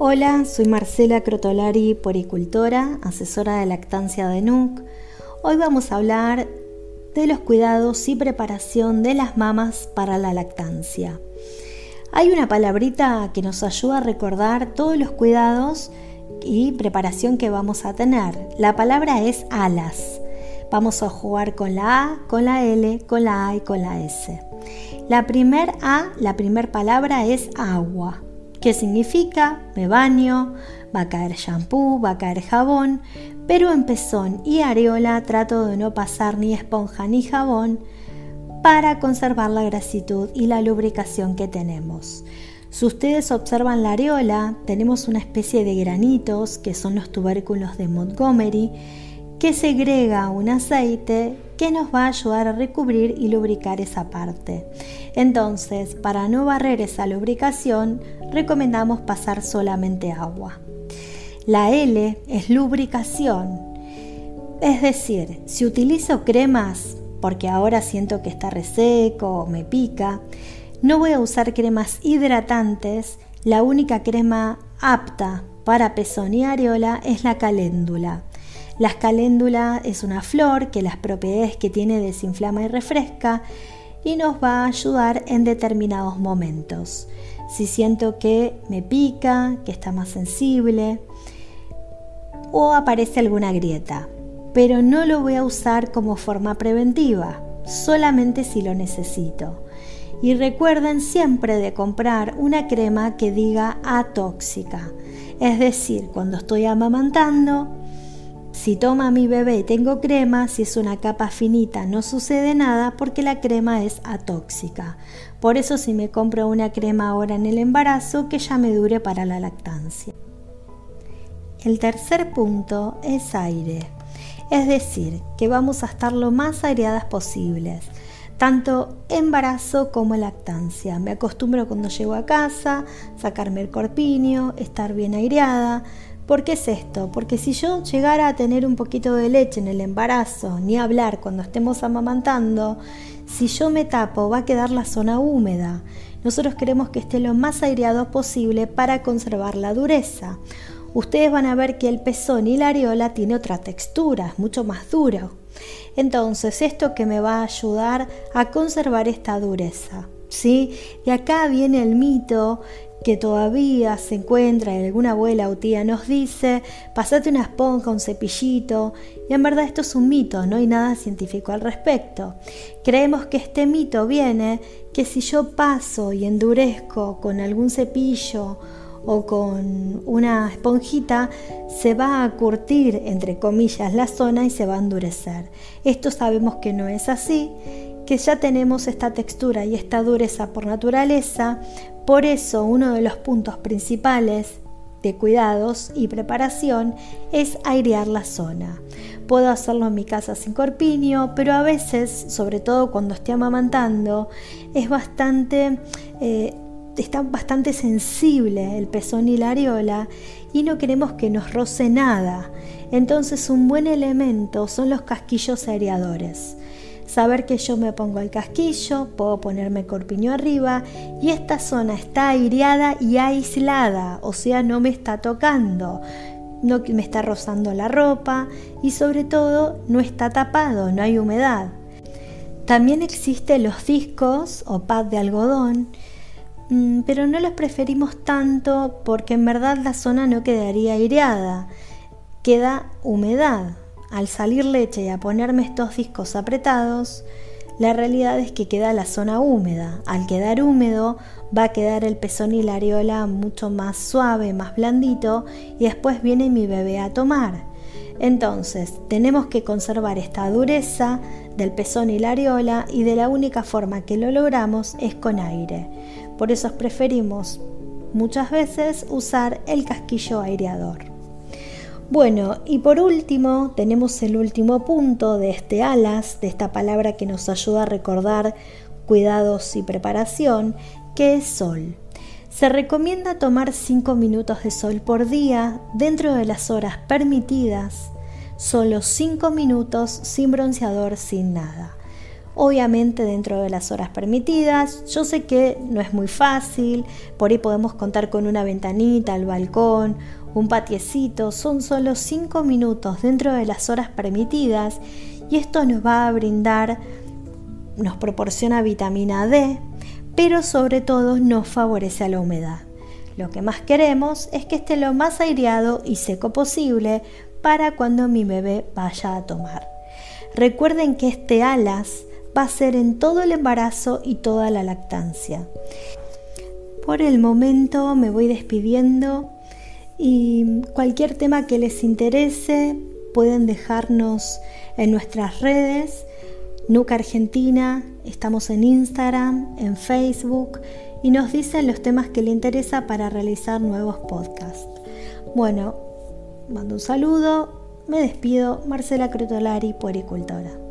Hola, soy Marcela Crotolari, poricultora, asesora de lactancia de NUC. Hoy vamos a hablar de los cuidados y preparación de las mamas para la lactancia. Hay una palabrita que nos ayuda a recordar todos los cuidados y preparación que vamos a tener. La palabra es alas. Vamos a jugar con la A, con la L, con la A y con la S. La primer A, la primer palabra es agua. ¿Qué significa? Me baño, va a caer shampoo, va a caer jabón, pero en pezón y areola trato de no pasar ni esponja ni jabón para conservar la grasitud y la lubricación que tenemos. Si ustedes observan la areola, tenemos una especie de granitos que son los tubérculos de Montgomery que segrega un aceite que nos va a ayudar a recubrir y lubricar esa parte. Entonces, para no barrer esa lubricación, recomendamos pasar solamente agua. La L es lubricación. Es decir, si utilizo cremas, porque ahora siento que está reseco o me pica, no voy a usar cremas hidratantes. La única crema apta para pezón y areola es la caléndula. La caléndula es una flor que las propiedades que tiene desinflama y refresca y nos va a ayudar en determinados momentos. Si siento que me pica, que está más sensible o aparece alguna grieta, pero no lo voy a usar como forma preventiva, solamente si lo necesito. Y recuerden siempre de comprar una crema que diga atóxica, es decir, cuando estoy amamantando, si toma mi bebé tengo crema, si es una capa finita no sucede nada porque la crema es atóxica. Por eso si me compro una crema ahora en el embarazo, que ya me dure para la lactancia. El tercer punto es aire. Es decir, que vamos a estar lo más aireadas posibles tanto embarazo como lactancia. Me acostumbro cuando llego a casa, sacarme el corpiño, estar bien aireada, ¿Por qué es esto? Porque si yo llegara a tener un poquito de leche en el embarazo, ni hablar cuando estemos amamantando, si yo me tapo va a quedar la zona húmeda. Nosotros queremos que esté lo más aireado posible para conservar la dureza. Ustedes van a ver que el pezón y la areola tiene otra textura, es mucho más duro. Entonces, esto que me va a ayudar a conservar esta dureza. ¿Sí? Y acá viene el mito que todavía se encuentra y alguna abuela o tía nos dice, pasate una esponja, un cepillito, y en verdad esto es un mito, no hay nada científico al respecto. Creemos que este mito viene que si yo paso y endurezco con algún cepillo o con una esponjita, se va a curtir, entre comillas, la zona y se va a endurecer. Esto sabemos que no es así que ya tenemos esta textura y esta dureza por naturaleza, por eso uno de los puntos principales de cuidados y preparación es airear la zona. Puedo hacerlo en mi casa sin corpiño, pero a veces, sobre todo cuando estoy amamantando, es bastante, eh, está bastante sensible el pezón y la areola y no queremos que nos roce nada. Entonces un buen elemento son los casquillos aireadores saber que yo me pongo el casquillo, puedo ponerme corpiño arriba y esta zona está aireada y aislada, o sea, no me está tocando, no me está rozando la ropa y sobre todo no está tapado, no hay humedad. También existen los discos o pad de algodón, mm, pero no los preferimos tanto porque en verdad la zona no quedaría aireada, queda humedad al salir leche y a ponerme estos discos apretados, la realidad es que queda la zona húmeda. Al quedar húmedo va a quedar el pezón y la areola mucho más suave, más blandito y después viene mi bebé a tomar. Entonces tenemos que conservar esta dureza del pezón y la areola y de la única forma que lo logramos es con aire. Por eso preferimos muchas veces usar el casquillo aireador. Bueno, y por último tenemos el último punto de este alas, de esta palabra que nos ayuda a recordar cuidados y preparación, que es sol. Se recomienda tomar 5 minutos de sol por día dentro de las horas permitidas, solo 5 minutos sin bronceador, sin nada. Obviamente dentro de las horas permitidas. Yo sé que no es muy fácil, por ahí podemos contar con una ventanita, al balcón, un patiecito, son solo 5 minutos dentro de las horas permitidas y esto nos va a brindar, nos proporciona vitamina D, pero sobre todo nos favorece a la humedad. Lo que más queremos es que esté lo más aireado y seco posible para cuando mi bebé vaya a tomar. Recuerden que este alas va a ser en todo el embarazo y toda la lactancia. Por el momento me voy despidiendo y cualquier tema que les interese pueden dejarnos en nuestras redes. NUC Argentina, estamos en Instagram, en Facebook y nos dicen los temas que les interesa para realizar nuevos podcasts. Bueno, mando un saludo, me despido, Marcela Crutolari, puericultora.